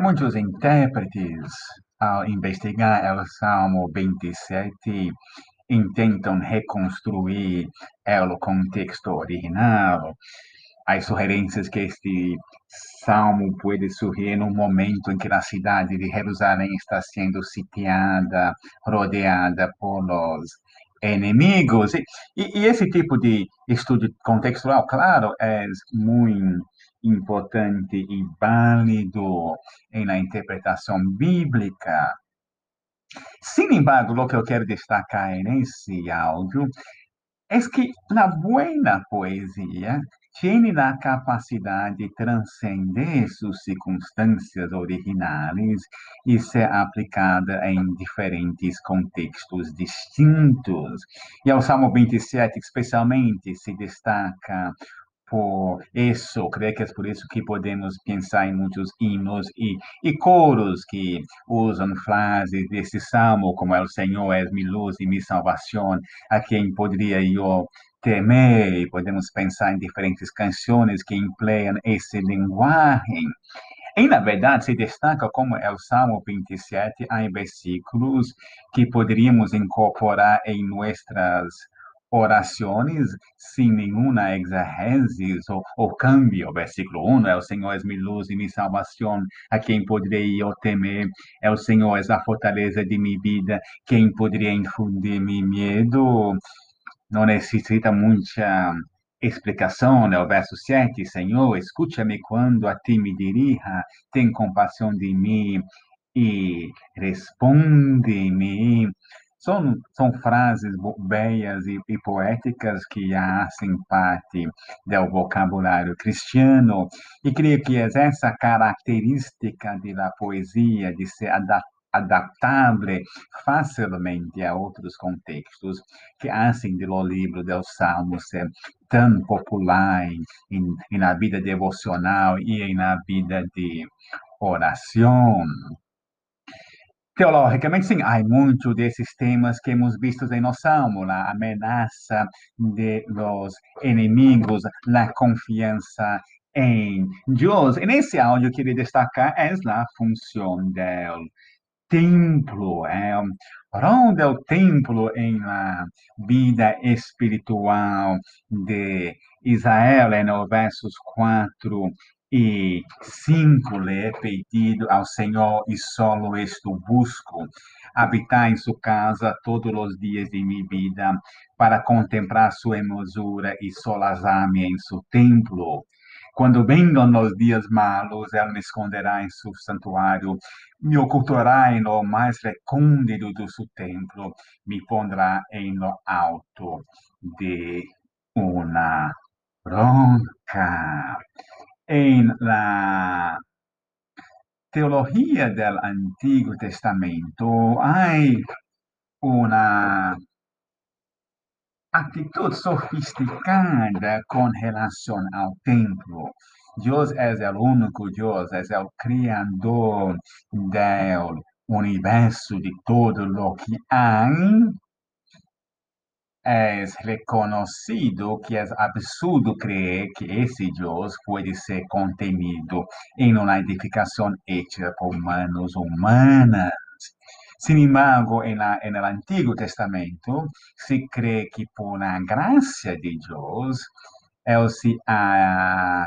Muitos intérpretes, ao investigar o Salmo 27, intentam reconstruir o contexto original. Há sugerências que este salmo pode surgir no momento em que a cidade de Jerusalém está sendo sitiada, rodeada por los inimigos. E, e, esse tipo de estudo contextual, claro, é muito importante e válido na interpretação bíblica. Sin embargo, o que eu quero destacar nesse áudio é que a boa poesia tem a capacidade de transcender suas circunstâncias originais e ser aplicada em diferentes contextos distintos. E o Salmo 27, especialmente, se destaca por isso, creio que é por isso que podemos pensar em muitos hinos e, e coros que usam frases desse salmo, como é o Senhor és minha luz e minha salvação, a quem poderia eu temer, e podemos pensar em diferentes canções que empreiam esse linguagem. E, na verdade, se destaca como é o Salmo 27, há versículos que poderíamos incorporar em nossas sem nenhuma exegese ou, ou câmbio. Versículo 1 é o Senhor é minha luz e minha salvação, a quem poderei eu temer? É o Senhor é a fortaleza de minha vida, quem poderia infundir-me medo? Não necessita muita explicação, né? O verso 7, Senhor, escute-me quando a ti me dirija, tem compaixão de mim e responde-me. São, são frases belas e, e poéticas que fazem parte do vocabulário cristiano, e creio que é essa característica da poesia de ser adaptável facilmente a outros contextos, que fazem do livro dos Salmos ser tão popular na vida devocional e na vida de oração. Teologicamente, sim, há muitos desses temas que hemos visto em nosso Salmo, a ameaça de los inimigos, a confiança em Deus. E nesse áudio, eu queria destacar é a função do templo, é, onde é o templo em la vida espiritual de Israel, é no versos 4 e cinco lhe pedido ao Senhor e solo isto busco, habitar em sua casa todos os dias de minha vida, para contemplar sua hermosura e solazar-me em seu templo. Quando venham os dias malos, ela me esconderá em seu santuário, me ocultará em lo mais recôndito do seu templo, me pondrá em lo alto de uma roca en la teología del Antiguo Testamento hay una actitud sofisticada con relación al templo. Dios es el único Dios, es el creador del universo, de todo lo que hay, é reconhecido que é absurdo crer que esse Deus pode ser contenido em uma edificação hecha por manos humanas. Sin embargo, en, la, en el Antiguo Testamento se cree que por la gracia de Dios, Él se ha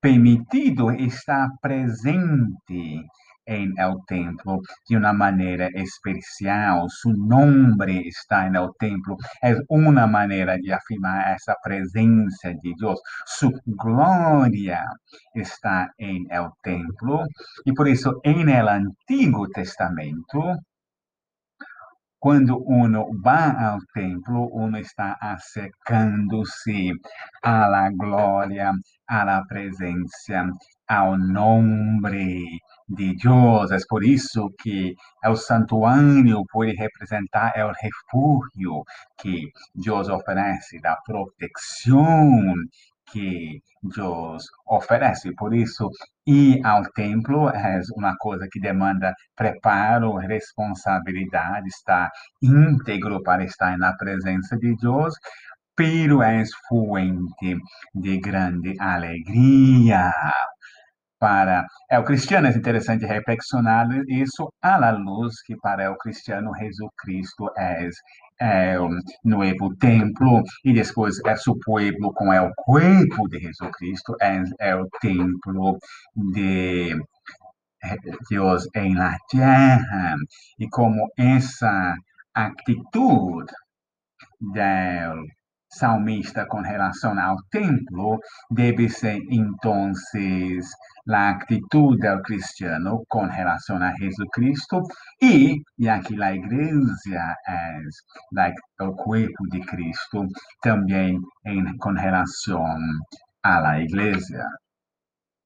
permitido estar presente em el templo de uma maneira especial. Su nombre está en el templo. É uma maneira de afirmar essa presença de Deus. Su glória está em el templo. E por isso, em el Antigo Testamento, quando uno vai ao templo, uno está acercando-se à glória, à presença, ao nome de Deus. É por isso que o santuário pode representar o refúgio que Deus oferece, da proteção que Deus oferece. Por isso, ir ao templo é uma coisa que demanda preparo, responsabilidade, estar íntegro para estar na presença de Deus, pero é fuente de grande alegria. para o cristiano é interessante reflexionar isso à luz que para o cristiano Jesus Cristo é, é novo templo e depois é seu povo com é o corpo de Jesus Cristo é, é o templo de Deus em la terra e como essa atitude do salmista com relação ao templo deve ser, então, a atitude do cristiano com relação a Jesus Cristo e, e aqui a igreja é like, o corpo de Cristo também em, com relação à igreja.